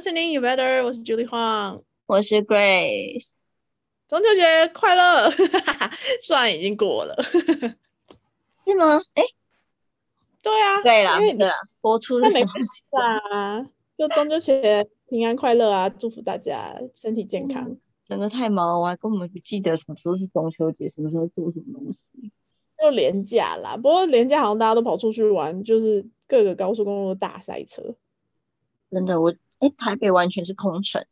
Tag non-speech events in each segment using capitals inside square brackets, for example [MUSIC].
listening, you better。我是 Julie Huang，我是 Grace。中秋节快乐！[LAUGHS] 虽然已经过了，是吗？哎，对啊，对啦，对啦，播出的时候是啊，就中秋节平安快乐啊！祝福大家身体健康。真的太忙，我还根本不记得什么时候是中秋节，什么时候做什么东西。就廉价啦，不过廉价好像大家都跑出去玩，就是各个高速公路大塞车。真的，我哎，台北完全是空城。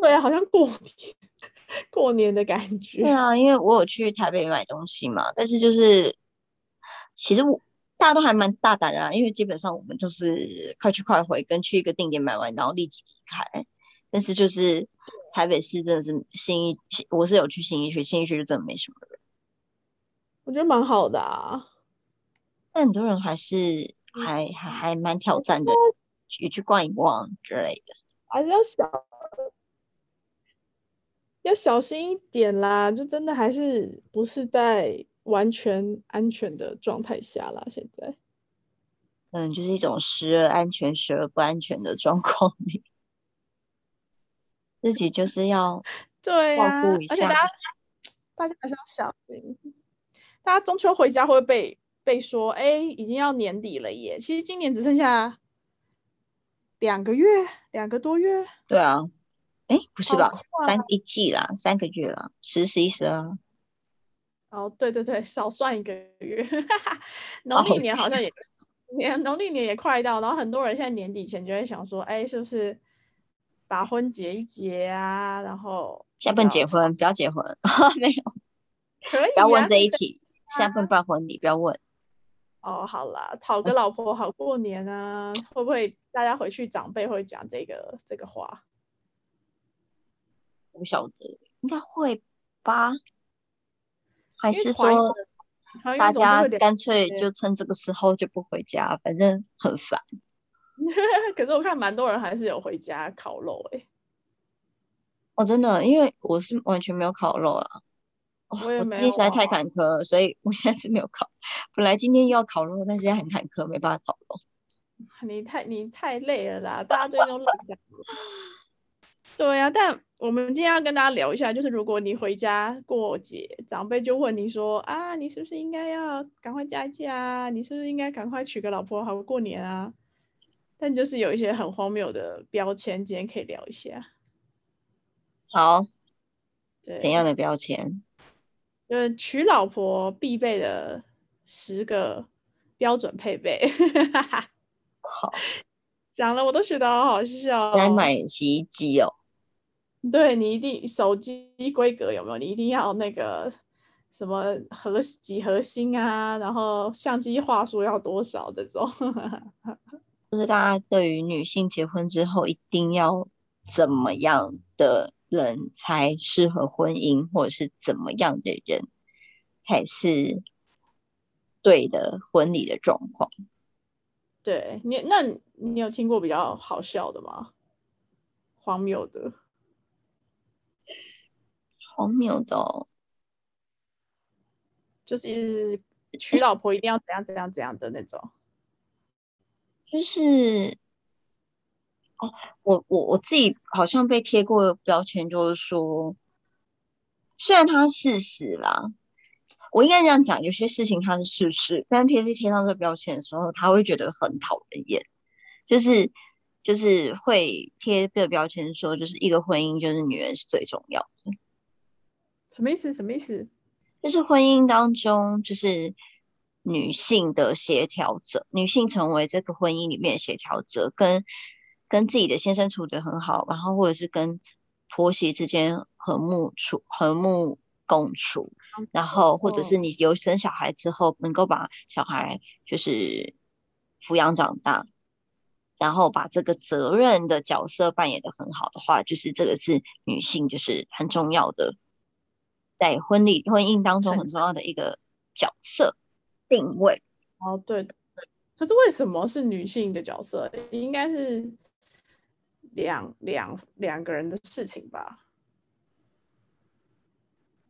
对啊，好像过年 [LAUGHS] 过年的感觉。对啊，因为我有去台北买东西嘛，但是就是其实我大家都还蛮大胆的，因为基本上我们都是快去快回，跟去一个定点买完然后立即离开。但是就是台北市真的是新一，我是有去新一区，新一区就真的没什么人。我觉得蛮好的啊，但很多人还是还还还蛮挑战的，去去逛一逛之类的，还是要小要小心一点啦，就真的还是不是在完全安全的状态下啦，现在，嗯，就是一种时而安全时而不安全的状况里，自己就是要 [LAUGHS] 对照顾一下，而且大家大家还是要小心。大家中秋回家会被被说，哎，已经要年底了耶。其实今年只剩下两个月，两个多月。对啊，哎，不是吧？三一季啦，三个月啦，十、十一、十二。哦，对对对，少算一个月。[LAUGHS] 农历年好像也年农历年也快到，然后很多人现在年底前就会想说，哎，是不是把婚结一结啊？然后下不结婚，不要结婚，[LAUGHS] 没有，可以不要问这一题。现在不办婚礼，不要问。哦，好啦，讨个老婆好过年啊，会不会大家回去长辈会讲这个这个话？不晓得，应该会吧？还是说大家干脆就趁这个时候就不回家，反正很烦。[LAUGHS] 可是我看蛮多人还是有回家烤肉诶。哦，真的，因为我是完全没有烤肉啊。我也没有。实在太坎坷了，所以我现在是没有烤。本来今天要烤肉，但现在很坎坷，没办法烤肉。[LAUGHS] 你太你太累了啦，大家最近都累的。[LAUGHS] 对啊，但我们今天要跟大家聊一下，就是如果你回家过节，长辈就问你说啊，你是不是应该要赶快嫁一嫁啊？你是不是应该赶快娶个老婆好过年啊？但就是有一些很荒谬的标签，今天可以聊一下。好。对。怎样的标签？呃，娶老婆必备的十个标准配备，[LAUGHS] 好，讲了我都觉得好好笑。来买洗衣机哦。对你一定手机规格有没有？你一定要那个什么核几核心啊，然后相机话术要多少这种。[LAUGHS] 就是大家对于女性结婚之后一定要怎么样的？人才适合婚姻，或者是怎么样的人才是对的婚礼的状况？对你，那你有听过比较好笑的吗？荒谬的，荒谬的，就是娶老婆一定要怎样怎样怎样的那种，就是。哦，我我我自己好像被贴过标签，就是说，虽然它事实啦，我应该这样讲，有些事情它是事实，但贴是贴上这个标签的时候，他会觉得很讨人厌，就是就是会贴这个标签说，就是一个婚姻就是女人是最重要的，什么意思？什么意思？就是婚姻当中就是女性的协调者，女性成为这个婚姻里面的协调者跟。跟自己的先生处得很好，然后或者是跟婆媳之间和睦处、和睦共处，然后或者是你有生小孩之后，能够把小孩就是抚养长大，然后把这个责任的角色扮演的很好的话，就是这个是女性就是很重要的，在婚礼婚姻当中很重要的一个角色定位。哦，对对，可是为什么是女性的角色？应该是。两两两个人的事情吧。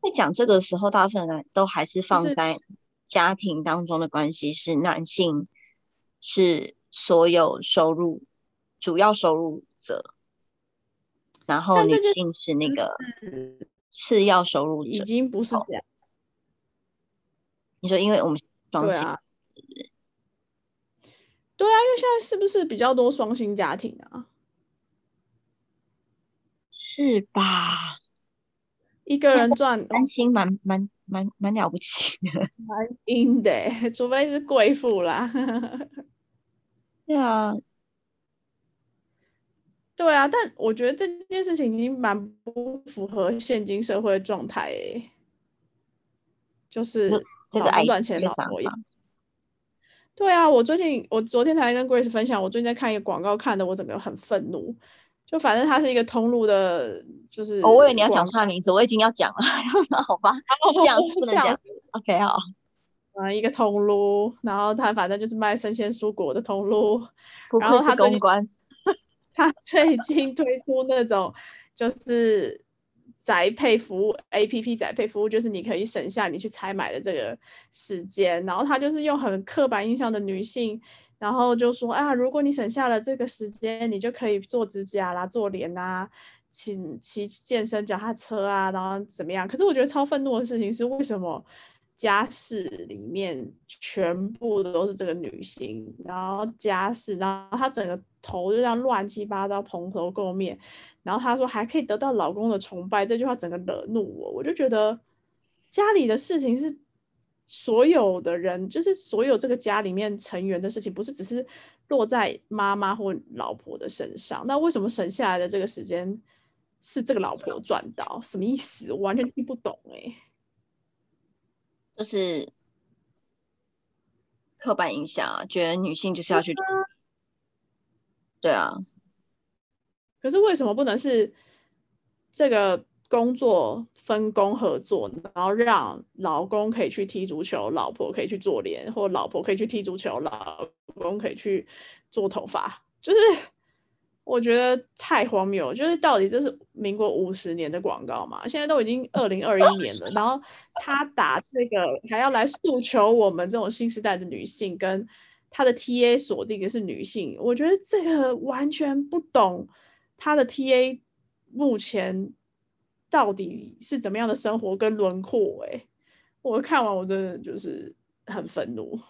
在讲这个时候，大部分人都还是放在家庭当中的关系是男性是所有收入主要收入者，然后女性是那个次要收入者，已经不是这样。你说，因为我们双薪，对啊，因为现在是不是比较多双薪家庭啊？是吧？一个人赚三薪，蛮蛮蛮蛮了不起的，[LAUGHS] 蛮硬的，除非是贵妇啦。[LAUGHS] 对啊。对啊，但我觉得这件事情已经蛮不符合现今社会状态诶，就是老公赚钱，老婆养。对啊，我最近我昨天才跟 Grace 分享，我最近在看一个广告，看的我整个很愤怒。就反正它是一个通路的，就是我以为你要讲出来名字，我已经要讲了，[LAUGHS] 好吧？这样不能讲。OK 好。啊，一个通路，然后他反正就是卖生鲜蔬果的通路，然后他公关。[LAUGHS] 他最近推出那种就是宅配服务，A P P 宅配服务，就是你可以省下你去采买的这个时间，然后他就是用很刻板印象的女性，然后就说啊，如果你省下了这个时间，你就可以做指甲啦、做脸啊、骑骑健身脚踏车啊，然后怎么样？可是我觉得超愤怒的事情是为什么？家事里面全部都是这个女性，然后家事，然后她整个头就这样乱七八糟，蓬头垢面，然后她说还可以得到老公的崇拜，这句话整个惹怒我，我就觉得家里的事情是所有的人，就是所有这个家里面成员的事情，不是只是落在妈妈或老婆的身上，那为什么省下来的这个时间是这个老婆赚到？什么意思？我完全听不懂哎。就是刻板印象啊，觉得女性就是要去，对啊。可是为什么不能是这个工作分工合作，然后让老公可以去踢足球，老婆可以去做脸，或老婆可以去踢足球，老公可以去做头发，就是。我觉得太荒谬，就是到底这是民国五十年的广告嘛？现在都已经二零二一年了，[LAUGHS] 然后他打这个还要来诉求我们这种新时代的女性，跟他的 TA 锁定的是女性，我觉得这个完全不懂他的 TA 目前到底是怎么样的生活跟轮廓哎，我看完我真的就是很愤怒。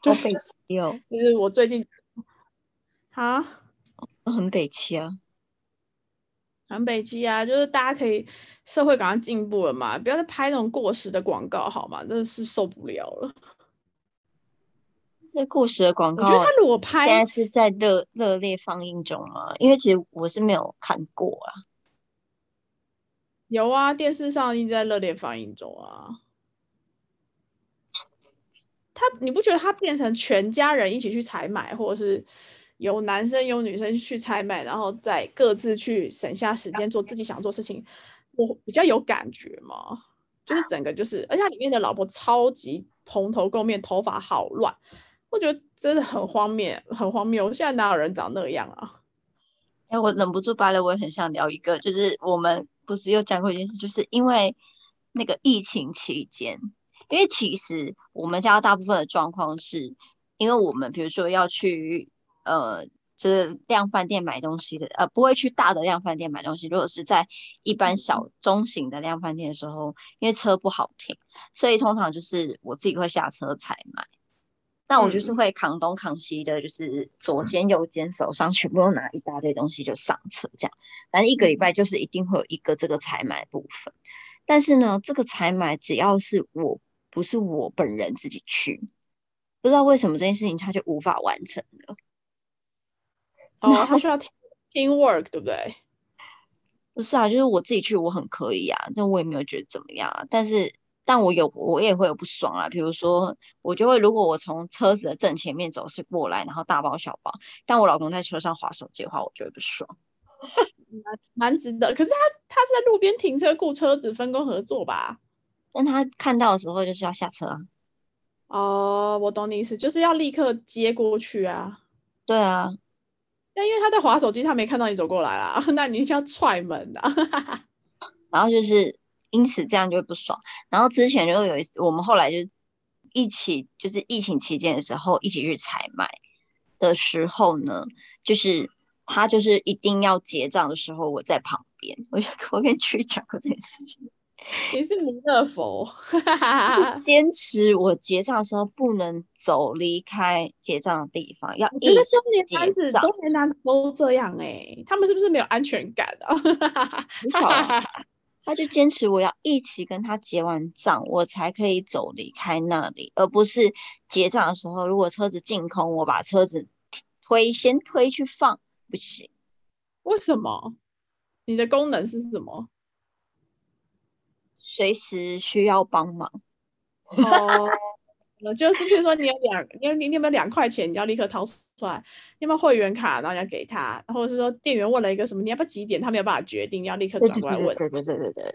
就北气哦，[LAUGHS] 就是我最近，啊，很北气啊，很北气啊，就是大家可以社会赶快进步了嘛，不要再拍那种过时的广告好吗？真的是受不了了。这故事的广告，我觉得他如果拍，现在是在热热烈放映中吗？因为其实我是没有看过啊。有啊，电视上一直在热烈放映中啊。他你不觉得他变成全家人一起去采买，或者是有男生有女生去采买，然后再各自去省下时间做自己想做事情，我比较有感觉吗？就是整个就是，而且里面的老婆超级蓬头垢面，头发好乱，我觉得真的很荒谬，很荒谬。现在哪有人长那样啊？哎，我忍不住掰了，我也很想聊一个，就是我们不是有讲过一件事，就是因为那个疫情期间。因为其实我们家大部分的状况是，因为我们比如说要去呃，就是量饭店买东西的，呃，不会去大的量饭店买东西。如果是在一般小中型的量饭店的时候，因为车不好停，所以通常就是我自己会下车采买。那我就是会扛东扛西的，就是左肩右肩手上全部都拿一大堆东西就上车这样。反正一个礼拜就是一定会有一个这个采买部分。但是呢，这个采买只要是我。不是我本人自己去，不知道为什么这件事情他就无法完成了。哦，他需要 [LAUGHS] team work 对不对？不是啊，就是我自己去我很可以啊，但我也没有觉得怎么样啊。但是，但我有我也会有不爽啊。比如说，我就会如果我从车子的正前面走是过来，然后大包小包，但我老公在车上划手机的话，我就会不爽。[LAUGHS] 蛮蛮值得，可是他他是在路边停车雇车子，分工合作吧？但他看到的时候就是要下车啊。哦，我懂你意思，就是要立刻接过去啊。对啊。但因为他在划手机，他没看到你走过来啦，[LAUGHS] 那你就要踹门啊。[LAUGHS] 然后就是因此这样就会不爽。然后之前就有一，我们后来就一起就是疫情期间的时候一起去采买。的时候呢，就是他就是一定要结账的时候，我在旁边，我就我跟去讲过这件事情。你是弥勒佛，是坚持我结账的时候不能走离开结账的地方，要一我觉得直中年男子、中年男子都这样哎、他们是不是没有安全感啊？[LAUGHS] 很少啊他就坚持我要一起跟他结完账，我才可以走离开那里，而不是结账的时候，如果车子净空，我把车子推先推去放，不行。为什么？你的功能是什么？随时需要帮忙。[LAUGHS] 哦，就是譬如说你有两，[LAUGHS] 你有你你有没有两块钱，你要立刻掏出来？你有没有会员卡，然后你要给他？或者是说店员问了一个什么，你要不要几点？他没有办法决定，你要立刻对对转过来问。对对对对对对对。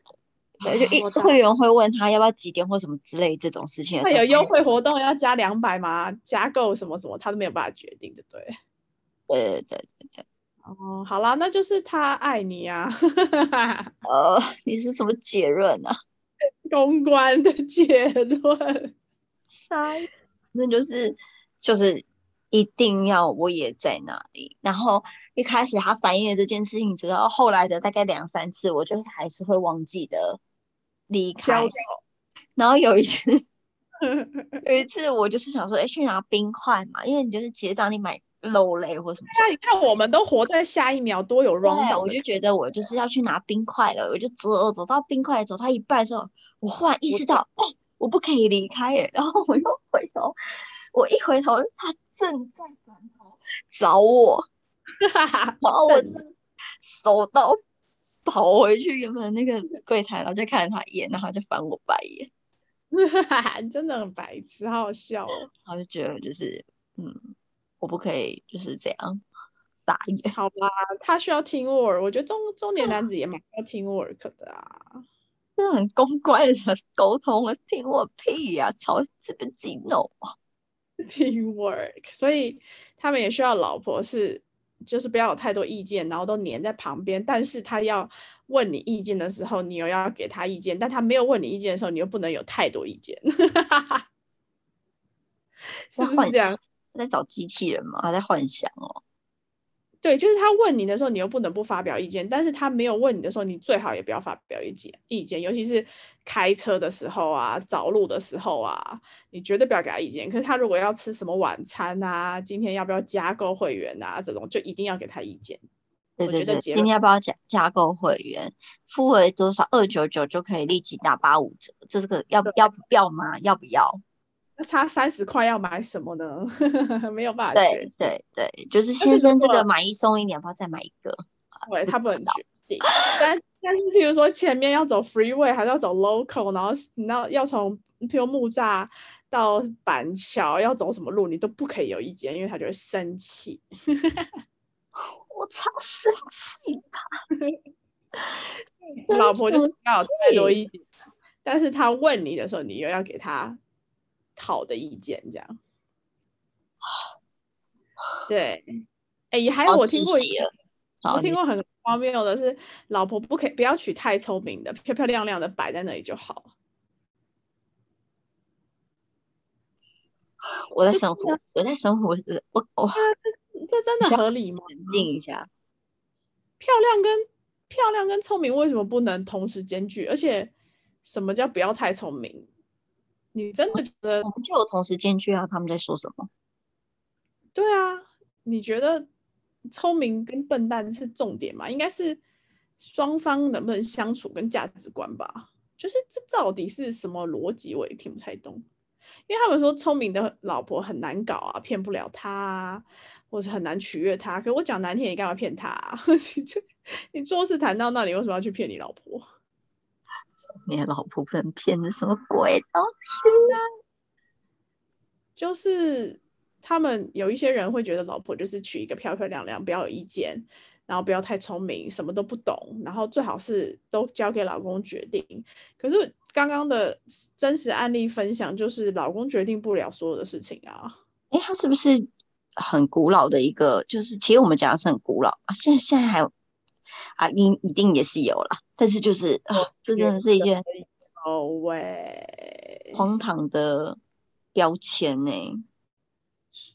对，就一会员会问他要不要几点或什么之类这种事情的时候，那有优惠活动要加两百吗？加购什么什么，他都没有办法决定的，对。对对对对，哦，好啦，那就是他爱你啊，呃，[LAUGHS] 你是什么结论啊？公关的结论。塞，那就是就是一定要我也在那里。然后一开始他反映了这件事情之后，后来的大概两三次，我就是还是会忘记的离开。然后有一次，[LAUGHS] 有一次我就是想说，哎，去拿冰块嘛，因为你就是结账，你买肉类或什么。那你看，我们都活在下一秒，多有 wrong 对，我就觉得我就是要去拿冰块了，我就走走到冰块走到一半的时候，我忽然意识到，哎，我不可以离开耶，[LAUGHS] 然后我又回头，我一回头，他正在转头找我，[LAUGHS] 然后我就手刀跑回去原本那个柜台，然后就看了他一眼，然后就翻我白眼，你 [LAUGHS] 真的很白痴，好好笑哦。然后就觉得就是，嗯，我不可以就是这样傻眼。好吧，他需要 teamwork，我觉得中中年男子也蛮需要 teamwork 的啊。这很公关的沟通啊，听我屁呀、吵是不是自己弄啊？teamwork，所以他们也需要老婆是，就是不要有太多意见，然后都黏在旁边。但是他要问你意见的时候，你又要给他意见；但他没有问你意见的时候，你又不能有太多意见。[LAUGHS] 是不是这样？在找机器人吗？还在幻想哦。对，就是他问你的时候，你又不能不发表意见；但是他没有问你的时候，你最好也不要发表意见。意见，尤其是开车的时候啊，找路的时候啊，你绝对不要给他意见。可是他如果要吃什么晚餐啊，今天要不要加购会员啊，这种就一定要给他意见。对对对，我觉得今天要不要加加购会员？付了多少二九九就可以立即打八五折，这个要要不要吗？要不要？那差三十块要买什么呢？[LAUGHS] 没有办法决对对对，就是是先生这个买一送一，你要不要再买一个？对，他不能决定。但但是，譬如说前面要走 freeway，还是要走 local，然后你要要从譬如木栅到板桥要走什么路，你都不可以有意见，因为他就会生气。[LAUGHS] 我超生气吧！[LAUGHS] 老婆就是要有太多生气意见，但是他问你的时候，你又要给他好的意见，这样。[SIGHS] 对，哎，也还有我听过我听过很荒谬的是，老婆不可以不要娶太聪明的，漂漂亮亮的摆在那里就好。我在生活，我在生活，我我这真的合理吗？冷静一下。漂亮跟漂亮跟聪明为什么不能同时兼具？而且什么叫不要太聪明？你真的觉得我们就有同时兼具啊，他们在说什么？对啊？你觉得聪明跟笨蛋是重点吗？应该是双方能不能相处跟价值观吧。就是这到底是什么逻辑，我也听不太懂。因为他们说聪明的老婆很难搞啊，骗不了他啊，或者很难取悦他。可我讲难听，你干嘛骗他、啊？[LAUGHS] 你这你做事谈到那里，为什么要去骗你老婆？你的老婆不能骗，这什么鬼东西啊？就是他们有一些人会觉得老婆就是娶一个漂漂亮亮，不要有意见，然后不要太聪明，什么都不懂，然后最好是都交给老公决定。可是刚刚的真实案例分享就是老公决定不了所有的事情啊。哎，他是不是很古老的一个？就是其实我们讲的是很古老啊，现在现在还有啊，一一定也是有啦，但是就是啊，这真的是一件哦喂，荒唐的标签呢、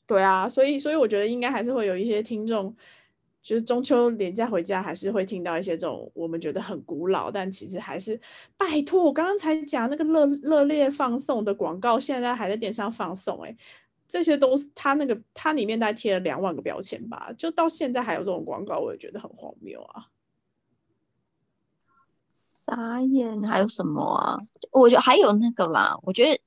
对啊，所以所以我觉得应该还是会有一些听众，就是中秋连假回家还是会听到一些这种我们觉得很古老，但其实还是拜托，我刚刚才讲那个热热烈放送的广告，现在还在电视上放送，哎，这些都是他那个他里面大概贴了两万个标签吧，就到现在还有这种广告，我也觉得很荒谬啊。傻眼，还有什么啊？我觉得还有那个啦，我觉得。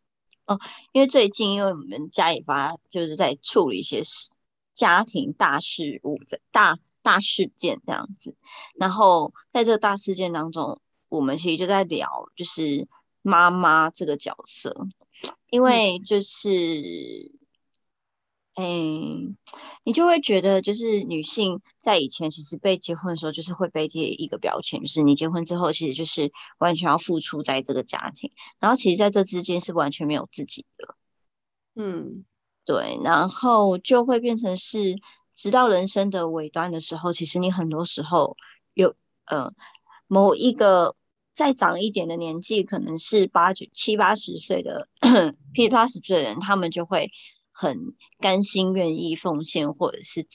哦，因为最近因为我们家里发就是在处理一些事，家庭大事务的大大事件这样子，然后在这个大事件当中，我们其实就在聊就是妈妈这个角色，因为就是。哎，你就会觉得，就是女性在以前其实被结婚的时候，就是会被贴一个标签，就是你结婚之后，其实就是完全要付出在这个家庭，然后其实在这之间是完全没有自己的。嗯，对，然后就会变成是，直到人生的尾端的时候，其实你很多时候有呃某一个再长一点的年纪，可能是八九七八十岁的，[COUGHS] 七八十岁的人，他们就会。很甘心愿意奉献，或者是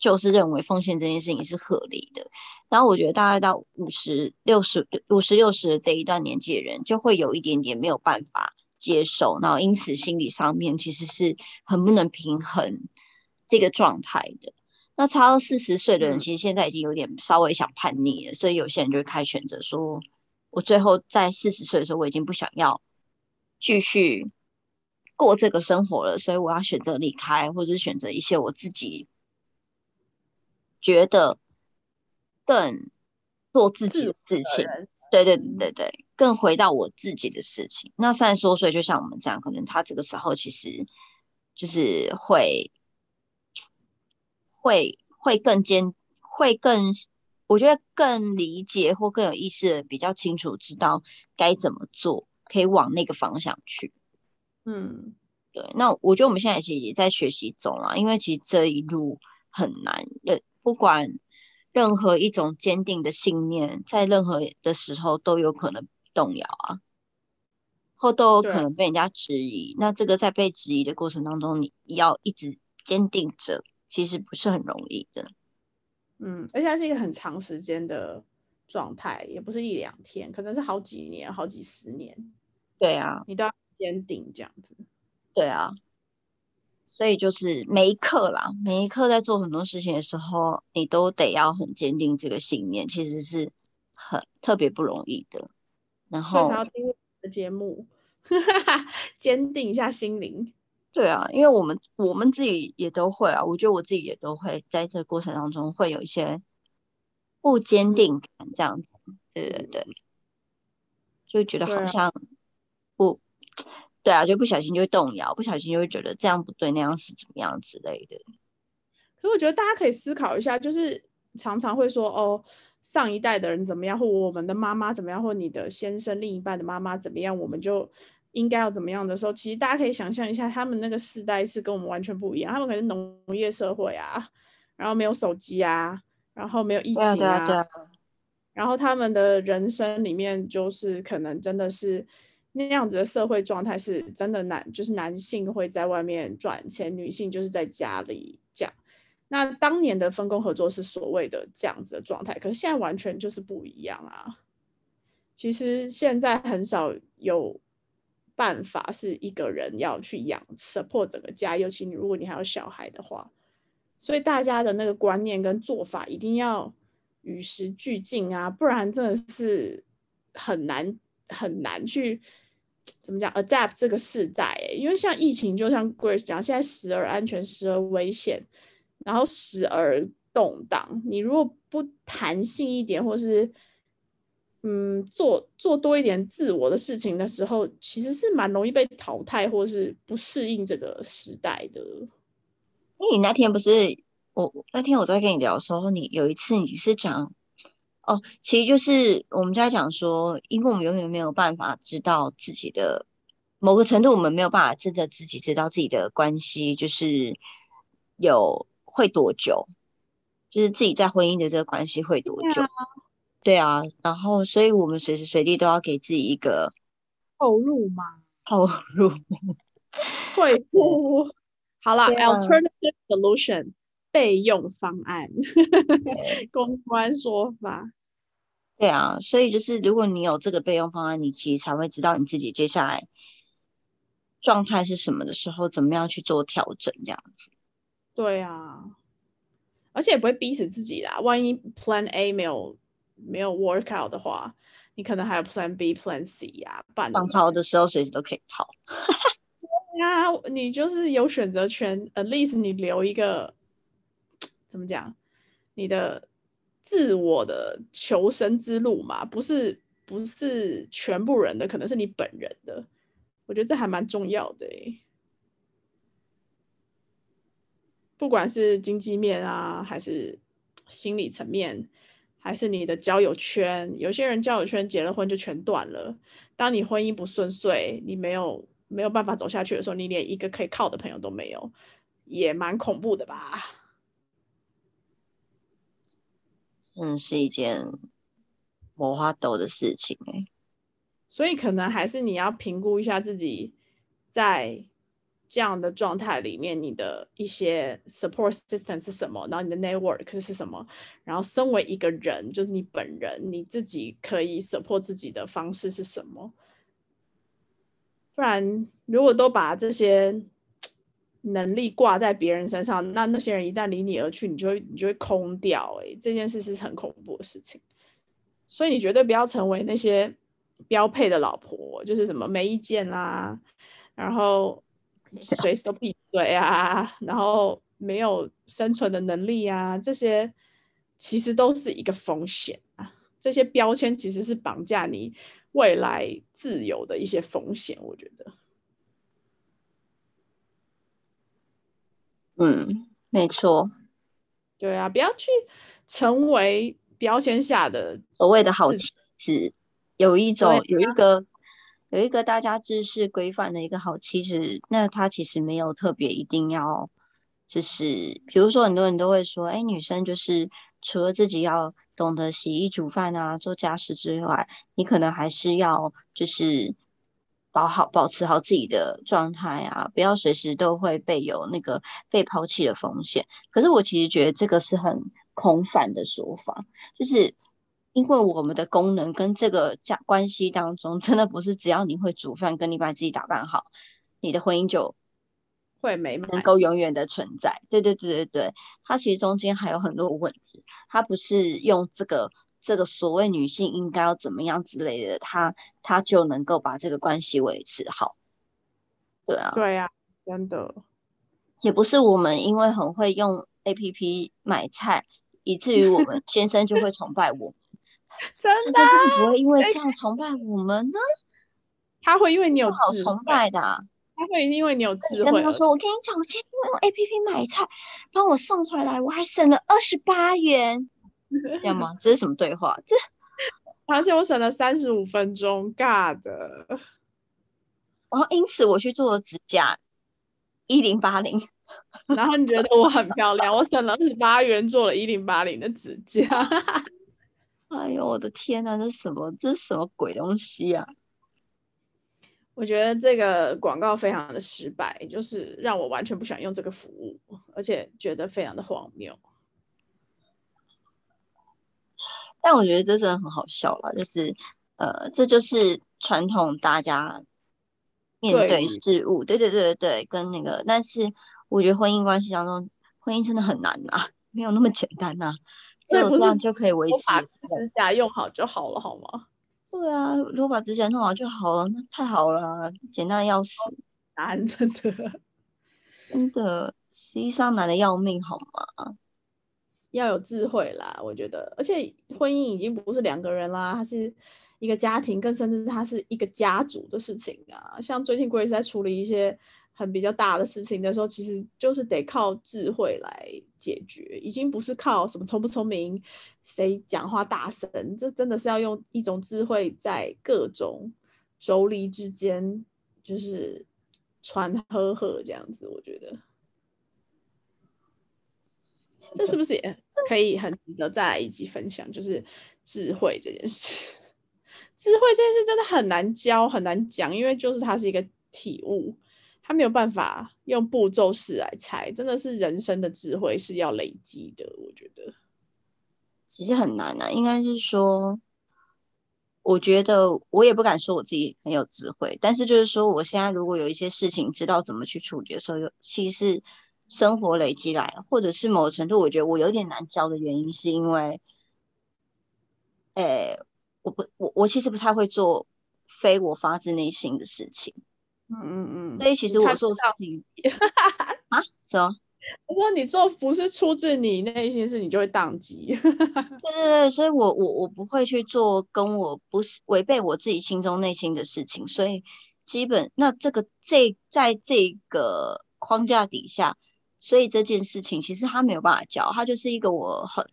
就是认为奉献这件事情是合理的。然后我觉得大概到五十六十五十六十的这一段年纪的人，就会有一点点没有办法接受，然后因此心理上面其实是很不能平衡这个状态的。那差到四十岁的人，其实现在已经有点稍微想叛逆了，所以有些人就会开选择说，我最后在四十岁的时候，我已经不想要继续。过这个生活了，所以我要选择离开，或者是选择一些我自己觉得更做自己的事情。对对对对对，更回到我自己的事情。那三十多岁，就像我们这样，可能他这个时候其实就是会会会更坚，会更我觉得更理解或更有意识的比较清楚，知道该怎么做，可以往那个方向去。嗯，对，那我觉得我们现在其实也在学习中啊，因为其实这一路很难，任不管任何一种坚定的信念，在任何的时候都有可能动摇啊，或都有可能被人家质疑。那这个在被质疑的过程当中，你要一直坚定着，其实不是很容易的。嗯，而且它是一个很长时间的状态，也不是一两天，可能是好几年、好几十年。对啊，你都要。坚定这样子，对啊，所以就是每一刻啦，每一刻在做很多事情的时候，你都得要很坚定这个信念，其实是很特别不容易的。然后，想要听的节目，[LAUGHS] 坚定一下心灵。对啊，因为我们我们自己也都会啊，我觉得我自己也都会在这个过程当中会有一些不坚定感，这样子。对对对，就觉得好像不。对啊，就不小心就会动摇，不小心就会觉得这样不对，那样是怎么样之类的。可我觉得大家可以思考一下，就是常常会说哦，上一代的人怎么样，或我们的妈妈怎么样，或你的先生另一半的妈妈怎么样，我们就应该要怎么样的时候，其实大家可以想象一下，他们那个世代是跟我们完全不一样，他们可能农业社会啊，然后没有手机啊，然后没有疫情啊，然后他们的人生里面就是可能真的是。那样子的社会状态是真的男，就是男性会在外面赚钱，女性就是在家里这样。那当年的分工合作是所谓的这样子的状态，可是现在完全就是不一样啊。其实现在很少有办法是一个人要去养 support 整个家，尤其你如果你还有小孩的话，所以大家的那个观念跟做法一定要与时俱进啊，不然真的是很难很难去。怎么讲？adapt 这个时代，哎，因为像疫情，就像 Grace 讲，现在时而安全，时而危险，然后时而动荡。你如果不弹性一点，或是嗯做做多一点自我的事情的时候，其实是蛮容易被淘汰，或是不适应这个时代的。哎，你那天不是我那天我在跟你聊的时候，你有一次你是讲。哦，其实就是我们在讲说，因为我们永远没有办法知道自己的某个程度，我们没有办法真的自己知道自己的关系，就是有会多久，就是自己在婚姻的这个关系会多久？对啊，然后所以我们随时随地都要给自己一个后路嘛，[LAUGHS] 后路，会不？[LAUGHS] [LAUGHS] 好啦，alternative solution 备用方案，[LAUGHS] 公关说法。对啊，所以就是如果你有这个备用方案，你其实才会知道你自己接下来状态是什么的时候，怎么样去做调整这样子。对啊，而且也不会逼死自己啦。万一 Plan A 没有没有 work out 的话，你可能还有 Plan B、Plan C 呀、啊，办想逃的时候随时都可以逃。呀，你就是有选择权，at least 你留一个怎么讲，你的自我的求生之路嘛，不是不是全部人的，可能是你本人的。我觉得这还蛮重要的。不管是经济面啊，还是心理层面，还是你的交友圈，有些人交友圈结了婚就全断了。当你婚姻不顺遂，你没有没有办法走下去的时候，你连一个可以靠的朋友都没有，也蛮恐怖的吧？嗯，是一件魔花斗的事情哎。所以可能还是你要评估一下自己在这样的状态里面，你的一些 support system 是什么，然后你的 network 是什么，然后身为一个人，就是你本人，你自己可以 support 自己的方式是什么？不然如果都把这些能力挂在别人身上，那那些人一旦离你而去，你就会你就会空掉、欸，诶，这件事是很恐怖的事情。所以你绝对不要成为那些标配的老婆，就是什么没意见啦，然后随时都闭嘴啊，然后没有生存的能力啊，这些其实都是一个风险啊。这些标签其实是绑架你未来自由的一些风险，我觉得。嗯，没错。对啊，不要去成为标签下的所谓的好妻子，有一种对有一个有一个大家知识规范的一个好妻子，那她其实没有特别一定要，就是比如说很多人都会说，哎，女生就是除了自己要懂得洗衣煮饭啊、做家事之外，你可能还是要就是保好保持好自己的状态啊，不要随时都会被有那个被抛弃的风险。可是我其实觉得这个是很空泛的说法，就是因为我们的功能跟这个家关系当中，真的不是只要你会煮饭，跟你把自己打扮好，你的婚姻就会美满，能够永远的存在。对对对对对，它其实中间还有很多问题，它不是用这个这个所谓女性应该要怎么样之类的，他他就能够把这个关系维持好。对啊，对啊，真的。也不是我们因为很会用 A P P 买菜，以至于我们 [LAUGHS] 先生就会崇拜我们。[LAUGHS] 真的先生不会因为这样崇拜我们呢？[LAUGHS] 他会因为你有有好崇，拜的、啊。他会因为你有你智慧而，跟他说，我跟你讲，我今天用 A P P 买菜，帮我送回来，我还省了二十八元，这样吗？这是什么对话？这 [LAUGHS] 而且我省了三十五分钟尬的，然后因此我去做了指甲，一零八零。然后你觉得我很漂亮，我省了二十八元做了一零八零的指甲，[LAUGHS] 哎呦我的天呐，这什么？这是什么鬼东西啊？我觉得这个广告非常的失败，就是让我完全不想用这个服务，而且觉得非常的荒谬。但我觉得这真的很好笑了，就是呃，这就是传统大家面对事物，对对对对对，跟那个，但是我觉得婚姻关系当中，婚姻真的很难呐、[LAUGHS] 没有那么简单呐、只有这样就可以维持。指甲用好就好了，好吗？[LAUGHS] 对啊，如果把指甲弄好就好了，那太好了啊，简单的要死，[LAUGHS] 难，真的真的，实际上难的要命，好吗？要有智慧啦，我觉得，而且婚姻已经不是两个人啦，它是一个家庭，更甚至它是一个家族的事情啊。像最近 Grace 在处理一些很比较大的事情的时候，其实就是得靠智慧来解决，已经不是靠什么聪不聪明，谁讲话大声，这真的是要用一种智慧在各种妯娌之间，就是传呵呵这样子，我觉得。这是不是也 [LAUGHS] 可以很值得再来一集分享？就是智慧这件事，智慧这件事真的很难教，很难讲，因为就是它是一个体悟，它没有办法用步骤式来猜，真的是人生的智慧是要累积的，我觉得。其实很难啊，应该是说，我觉得我也不敢说我自己很有智慧，但是就是说，我现在如果有一些事情知道怎么去处理的时候，尤其实生活累积来，或者是某程度，我觉得我有点难教的原因，是因为，诶，我不，我我其实不太会做非我发自内心的事情。嗯嗯嗯。所以其实我做事情，[LAUGHS] 啊，什么？[LAUGHS] 如果你做不是出自你内心事，你就会宕机。[LAUGHS] 对对对，所以我我我不会去做跟我不是违背我自己心中内心的事情，所以基本那这个这在这个框架底下，所以这件事情其实他没有办法教，他就是一个我很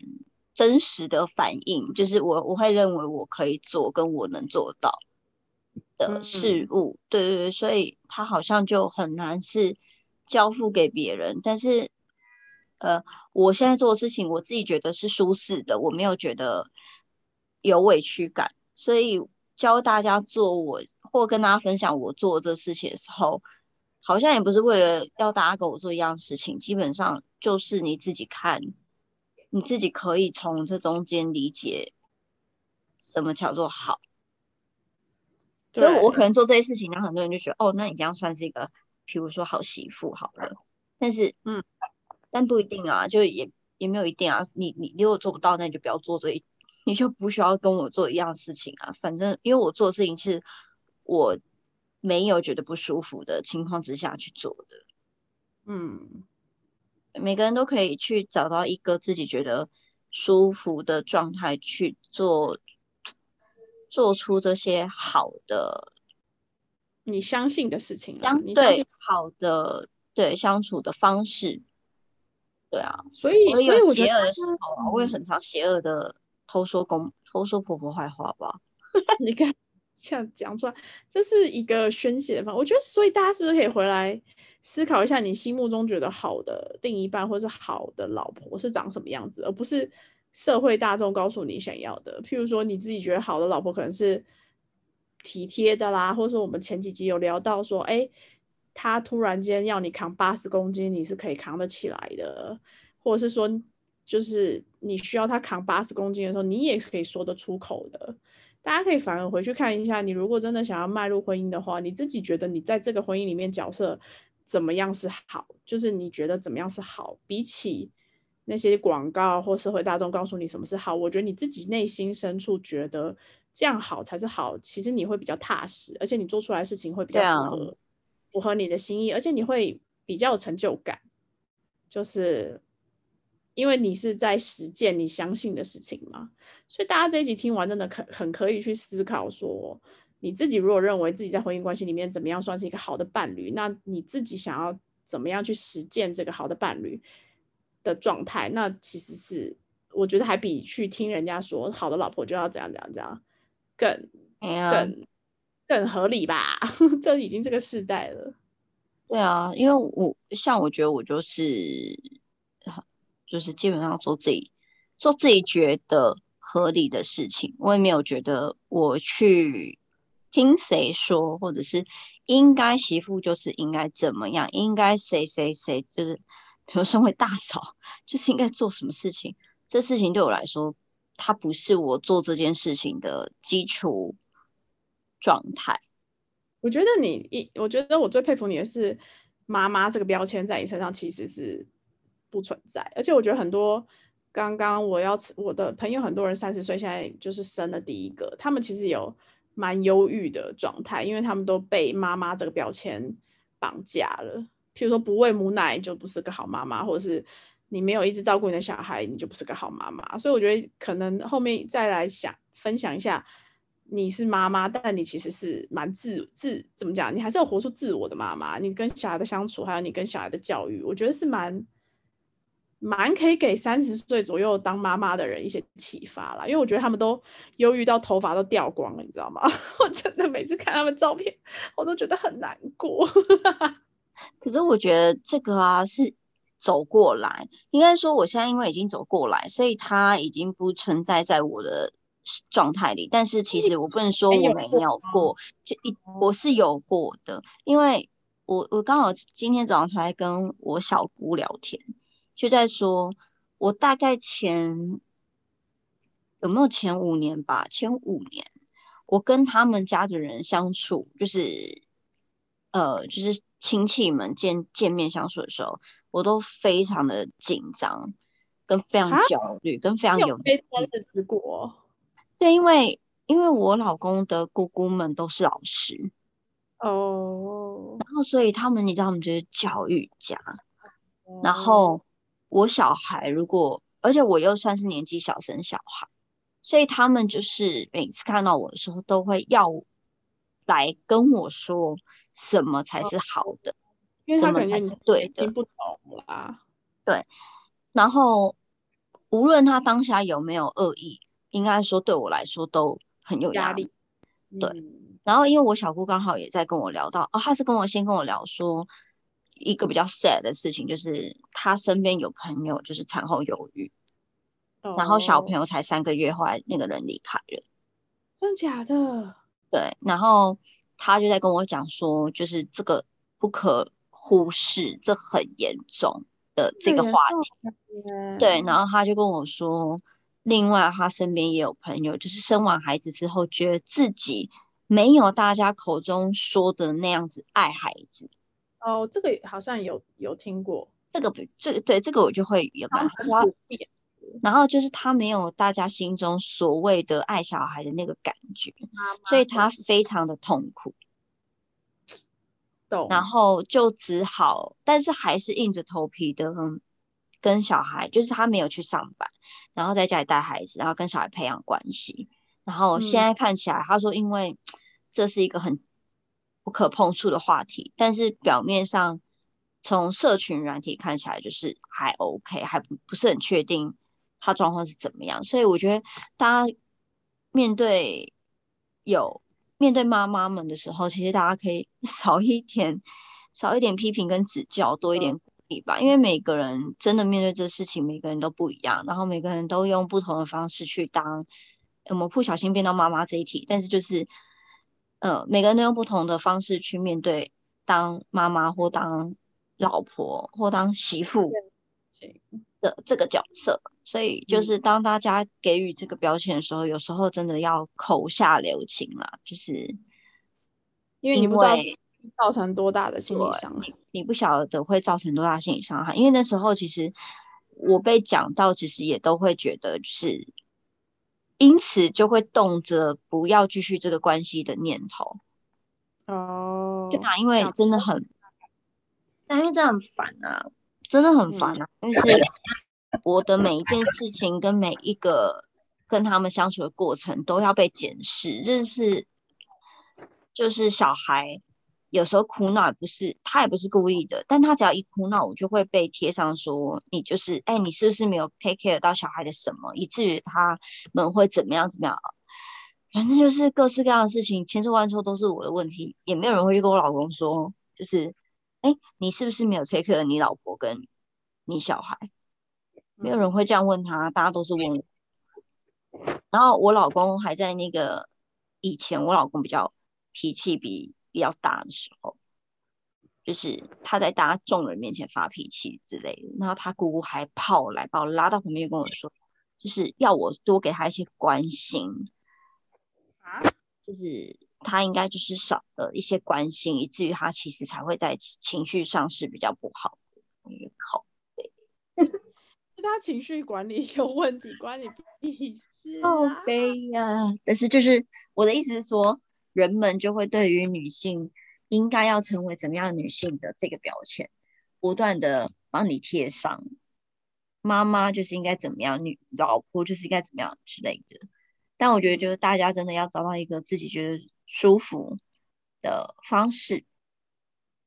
真实的反应，就是我我会认为我可以做跟我能做到的事物，对对对，所以他好像就很难是。交付给别人，但是，呃，我现在做的事情，我自己觉得是舒适的，我没有觉得有委屈感，所以教大家做我或跟大家分享我做这事情的时候，好像也不是为了要大家跟我做一样事情，基本上就是你自己看，你自己可以从这中间理解什么叫做好。所以我可能做这些事情，然后很多人就觉得，哦，那你这样算是一个。比如说好媳妇好了，但是嗯，但不一定啊，就也也没有一定啊。你你如果做不到，那你就不要做这一，你就不需要跟我做一样事情啊。反正因为我做的事情是我没有觉得不舒服的情况之下去做的。嗯，每个人都可以去找到一个自己觉得舒服的状态去做，做出这些好的。你相信的事情，相对好的对相处的方式，对啊，所以所以我邪恶的时候啊，我也很常邪恶的偷说公偷说婆婆坏话吧。[LAUGHS] 你看这样讲出来，这是一个宣泄的方。我觉得，所以大家是不是可以回来思考一下，你心目中觉得好的另一半或是好的老婆是长什么样子，而不是社会大众告诉你想要的。譬如说，你自己觉得好的老婆可能是。体贴的啦，或者说我们前几集有聊到说，哎，他突然间要你扛八十公斤，你是可以扛得起来的，或者是说，就是你需要他扛八十公斤的时候，你也是可以说得出口的。大家可以反而回去看一下，你如果真的想要迈入婚姻的话，你自己觉得你在这个婚姻里面角色怎么样是好？就是你觉得怎么样是好？比起那些广告或社会大众告诉你什么是好，我觉得你自己内心深处觉得。这样好才是好，其实你会比较踏实，而且你做出来的事情会比较符合符合你的心意，而且你会比较有成就感，就是因为你是在实践你相信的事情嘛。所以大家这一集听完真的可很可以去思考说，你自己如果认为自己在婚姻关系里面怎么样算是一个好的伴侣，那你自己想要怎么样去实践这个好的伴侣的状态，那其实是我觉得还比去听人家说好的老婆就要怎样怎样怎样。更更更合理吧，[LAUGHS] 这已经这个时代了。对啊，因为我像我觉得我就是就是基本上做自己做自己觉得合理的事情，我也没有觉得我去听谁说，或者是应该媳妇就是应该怎么样，应该谁谁谁就是比如身为大嫂就是应该做什么事情，这事情对我来说。它不是我做这件事情的基础状态。我觉得你一，我觉得我最佩服你的是妈妈这个标签在你身上其实是不存在，而且我觉得很多刚刚我要我的朋友很多人三十岁现在就是生了第一个，他们其实有蛮忧郁的状态，因为他们都被妈妈这个标签绑架了。譬如说不喂母奶就不是个好妈妈，或者是。你没有一直照顾你的小孩，你就不是个好妈妈。所以我觉得可能后面再来想分享一下，你是妈妈，但你其实是蛮自自怎么讲？你还是要活出自我的妈妈。你跟小孩的相处，还有你跟小孩的教育，我觉得是蛮蛮可以给三十岁左右当妈妈的人一些启发啦。因为我觉得他们都忧郁到头发都掉光了，你知道吗？[LAUGHS] 我真的每次看他们照片，我都觉得很难过。[LAUGHS] 可是我觉得这个啊是。走过来，应该说我现在因为已经走过来，所以它已经不存在在我的状态里。但是其实我不能说我没有过，就一我是有过的，因为我我刚好今天早上才跟我小姑聊天，就在说，我大概前有没有前五年吧，前五年我跟他们家的人相处，就是呃，就是亲戚们见见面相处的时候，我都非常的紧张，跟非常焦虑，跟非常有。对，因为因为我老公的姑姑们都是老师。哦，然后所以他们，你知道，他们就是教育家。然后我小孩如果，而且我又算是年纪小生小孩，所以他们就是每次看到我的时候，都会要来跟我说什么才是好的，什么才是对的。不懂啦。对。然后无论他当下有没有恶意，应该说对我来说都很有压力。对。然后，因为我小姑刚好也在跟我聊到，哦，她是跟我先跟我聊说一个比较 sad 的事情，就是他身边有朋友就是产后忧郁，然后小朋友才三个月，后来那个人离开了。真的假的？对，然后他就在跟我讲说，就是这个不可忽视，这很严重的这个话题。对，然后他就跟我说，另外他身边也有朋友，就是生完孩子之后，觉得自己。没有大家口中说的那样子爱孩子哦，这个好像有有听过，这个不，这个对这个我就会有办法，然后就是他没有大家心中所谓的爱小孩的那个感觉，所以他非常的痛苦，[SNIFFS] 懂，然后就只好，但是还是硬着头皮的跟小孩，就是他没有去上班，然后在家里带孩子，然后跟小孩培养关系。然后现在看起来，他说因为这是一个很不可碰触的话题，但是表面上从社群软体看起来就是还 OK，还不不是很确定他状况是怎么样。所以我觉得大家面对有面对妈妈们的时候，其实大家可以 [LAUGHS] 少一点少一点批评跟指教，多一点鼓励吧。因为每个人真的面对这事情，每个人都不一样，然后每个人都用不同的方式去当。我们不小心变到妈妈这一题，但是就是，呃，每个人都用不同的方式去面对当妈妈或当老婆或当媳妇的这个角色，所以就是当大家给予这个标签的时候，有时候真的要口下留情啦，就是因为你不知道造成多大的心理伤害，你不晓得会造成多大心理伤害，因为那时候其实我被讲到，其实也都会觉得就是。因此就会动着不要继续这个关系的念头。哦。对啊，因为真的很，但因为这很烦啊，真的很烦啊。就是我的每一件事情跟每一个跟他们相处的过程都要被检视，就是就是小孩。有时候哭闹也不是他也不是故意的，但他只要一哭闹，我就会被贴上说你就是，哎，你是不是没有 take care 到小孩的什么，以至于他们会怎么样怎么样？反正就是各式各样的事情，千错万错都是我的问题，也没有人会去跟我老公说，就是，哎，你是不是没有 take care 你老婆跟你小孩？没有人会这样问他，大家都是问我。然后我老公还在那个以前，我老公比较脾气比。比较大的时候，就是他在大家众人面前发脾气之类的，然后他姑姑还跑来把我拉到旁边跟我说，就是要我多给他一些关心，啊，就是他应该就是少了一些关心，以至于他其实才会在情绪上是比较不好的。靠，对，是他情绪管理有问题，关你屁事啊！对呀，但是就是我的意思是说。人们就会对于女性应该要成为怎么样女性的这个标签，不断的帮你贴上，妈妈就是应该怎么样，女老婆就是应该怎么样之类的。但我觉得就是大家真的要找到一个自己觉得舒服的方式，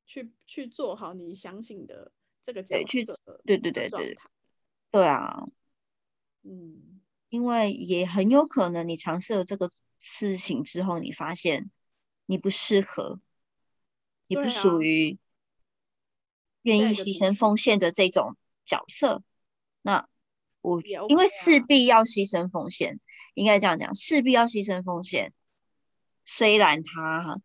去去做好你相信的这个角色。对对对对，对啊，嗯，因为也很有可能你尝试了这个。事情之后，你发现你不适合，你不属于愿意牺牲奉献的这种角色。那我因为势必要牺牲奉献，应该这样讲，势必要牺牲奉献。虽然他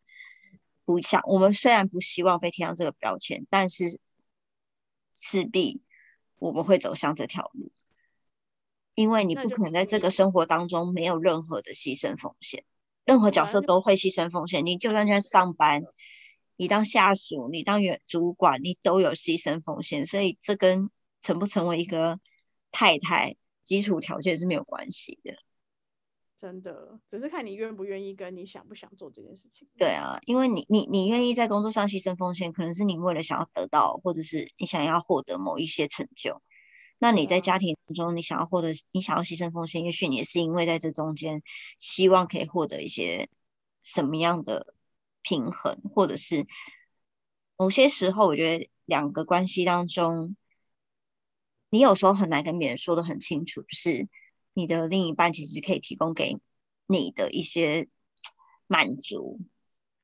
不想，我们虽然不希望被贴上这个标签，但是势必我们会走向这条路，因为你不可能在这个生活当中没有任何的牺牲奉献，任何角色都会牺牲奉献。你就算在上班，你当下属，你当员主管，你都有牺牲奉献，所以这跟成不成为一个太太基础条件是没有关系的。真的，只是看你愿不愿意，跟你想不想做这件事情。对啊，因为你你你愿意在工作上牺牲奉献，可能是你为了想要得到，或者是你想要获得某一些成就。那你在家庭中，你想要获得，你想要牺牲奉献，也许你也是因为在这中间希望可以获得一些什么样的平衡，或者是某些时候，我觉得两个关系当中，你有时候很难跟别人说的很清楚，就是。你的另一半其实可以提供给你的一些满足，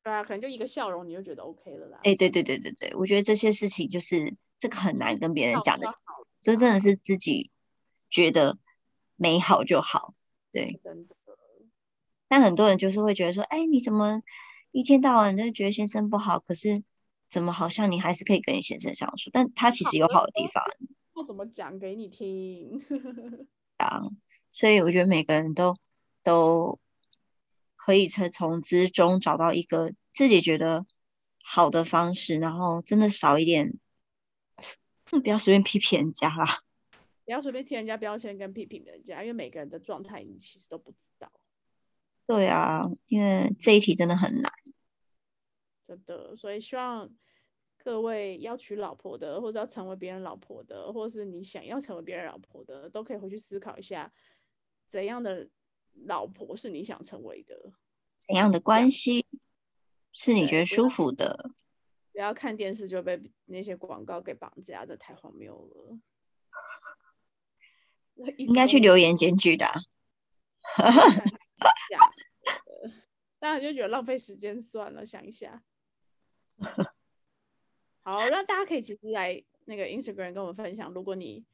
对啊，可能就一个笑容你就觉得 OK 了啦。哎，对对对对对，我觉得这些事情就是这个很难跟别人讲的，这真的是自己觉得美好就好，对。真的。但很多人就是会觉得说，哎，你怎么一天到晚都觉得先生不好，可是怎么好像你还是可以跟你先生相处，但他其实有好的地方。不怎么讲给你听？[LAUGHS] 啊。所以我觉得每个人都都可以从从之中找到一个自己觉得好的方式，然后真的少一点，不要随便批评人家啦，不要随便贴人家标签跟批评人家，因为每个人的状态你其实都不知道。对啊，因为这一题真的很难。真的，所以希望各位要娶老婆的，或者要成为别人老婆的，或者是你想要成为别人老婆的，都可以回去思考一下。怎样的老婆是你想成为的？怎样的关系是你觉得舒服的？不要看电视就被那些广告给绑架，这太荒谬了。应该去留言检举的。[LAUGHS] [LAUGHS] 当然就觉得浪费时间算了，想一下。[LAUGHS] 好，那大家可以其实来那个 Instagram 跟我们分享，如果你。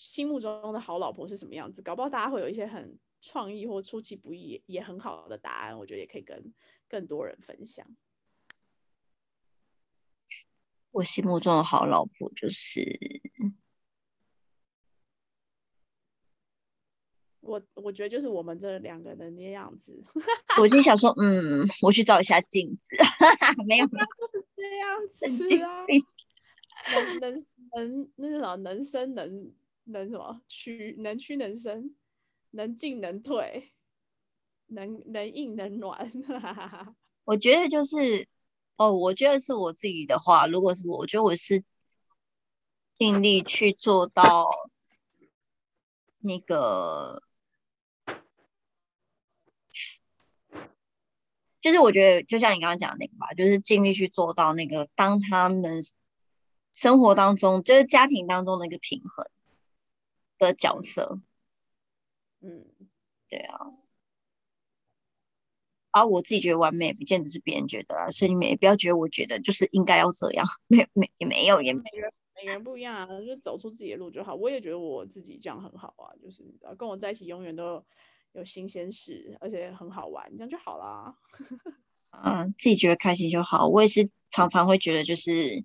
心目中的好老婆是什么样子？搞不好大家会有一些很创意或出其不意也很好的答案，我觉得也可以跟更多人分享。我心目中的好老婆就是我，我觉得就是我们这两个人的样子。[LAUGHS] 我就想说，嗯，我去照一下镜子，[LAUGHS] 没有，就是这样 [LAUGHS] 子啊。能能能那什么能生能。能什么屈能屈能伸，能进能退，能能硬能暖，我觉得就是哦，我觉得是我自己的话，如果是我，我觉得我是尽力去做到那个，就是我觉得就像你刚刚讲的那个吧，就是尽力去做到那个，当他们生活当中，就是家庭当中的一个平衡。的角色，嗯，对啊，而我自己觉得完美，不见得是别人觉得啊，所以你们也不要觉得我觉得就是应该要这样，没没也没有也。每个人每个人不一样啊，就走出自己的路就好。我也觉得我自己这样很好啊，就是跟我在一起永远都有新鲜事，而且很好玩，这样就好啦。嗯，[LAUGHS] 自己觉得开心就好。我也是常常会觉得就是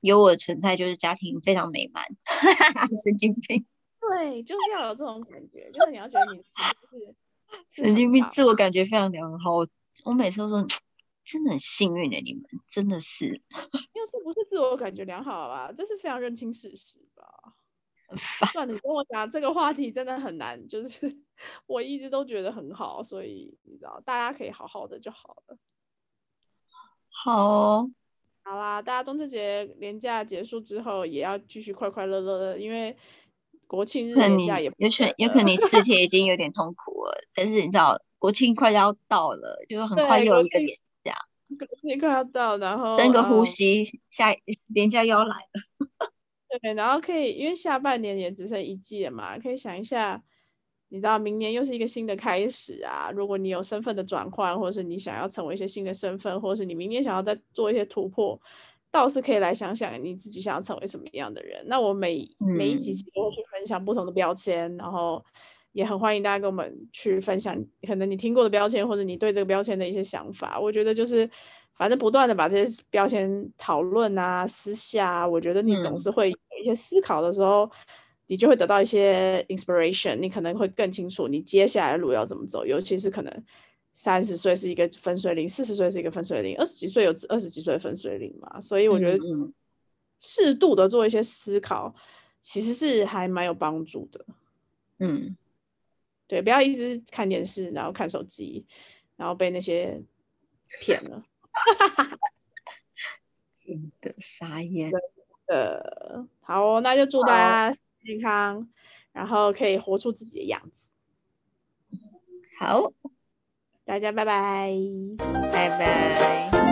有我的存在，就是家庭非常美满。[LAUGHS] 神经病。对，就是要有这种感觉，就是你要觉得你是 [LAUGHS] 神经病，自我感觉非常良好。我每次都说，[TSK] 真的很幸运的，你们真的是。[LAUGHS] 因为这不是自我感觉良好吧？这是非常认清事实吧？算了，你跟我讲这个话题真的很难，就是 [LAUGHS] 我一直都觉得很好，所以你知道，大家可以好好的就好了。好，好啦，大家中秋节连假结束之后，也要继续快快乐乐的，因为。国庆日年假也有可有可能你四天已 [LAUGHS] 经有点痛苦了，但是你知道国庆快要到了，就很快又一个年假，国庆快要到，然后深个呼吸，下年假又要来了。[LAUGHS] 对，然后可以因为下半年也只剩一季了嘛，可以想一下，你知道明年又是一个新的开始啊，如果你有身份的转换，或者是你想要成为一些新的身份，或者是你明年想要再做一些突破。倒是可以来想想你自己想要成为什么样的人。那我每每一集都会去分享不同的标签，然后也很欢迎大家跟我们去分享，可能你听过的标签或者你对这个标签的一些想法。我觉得就是反正不断的把这些标签讨论啊、私下，我觉得你总是会有一些思考的时候，你就会得到一些 inspiration，你可能会更清楚你接下来的路要怎么走，尤其是可能。三十岁是一个分水岭，四十岁是一个分水岭，二十几岁有二十几岁的分水岭嘛，所以我觉得适度的做一些思考，其实是还蛮有帮助的。嗯，对，不要一直看电视，然后看手机，然后被那些骗了。[LAUGHS] 真的傻眼。呃，好，那就祝大家健康，然后可以活出自己的样子。好。大家拜拜，拜拜。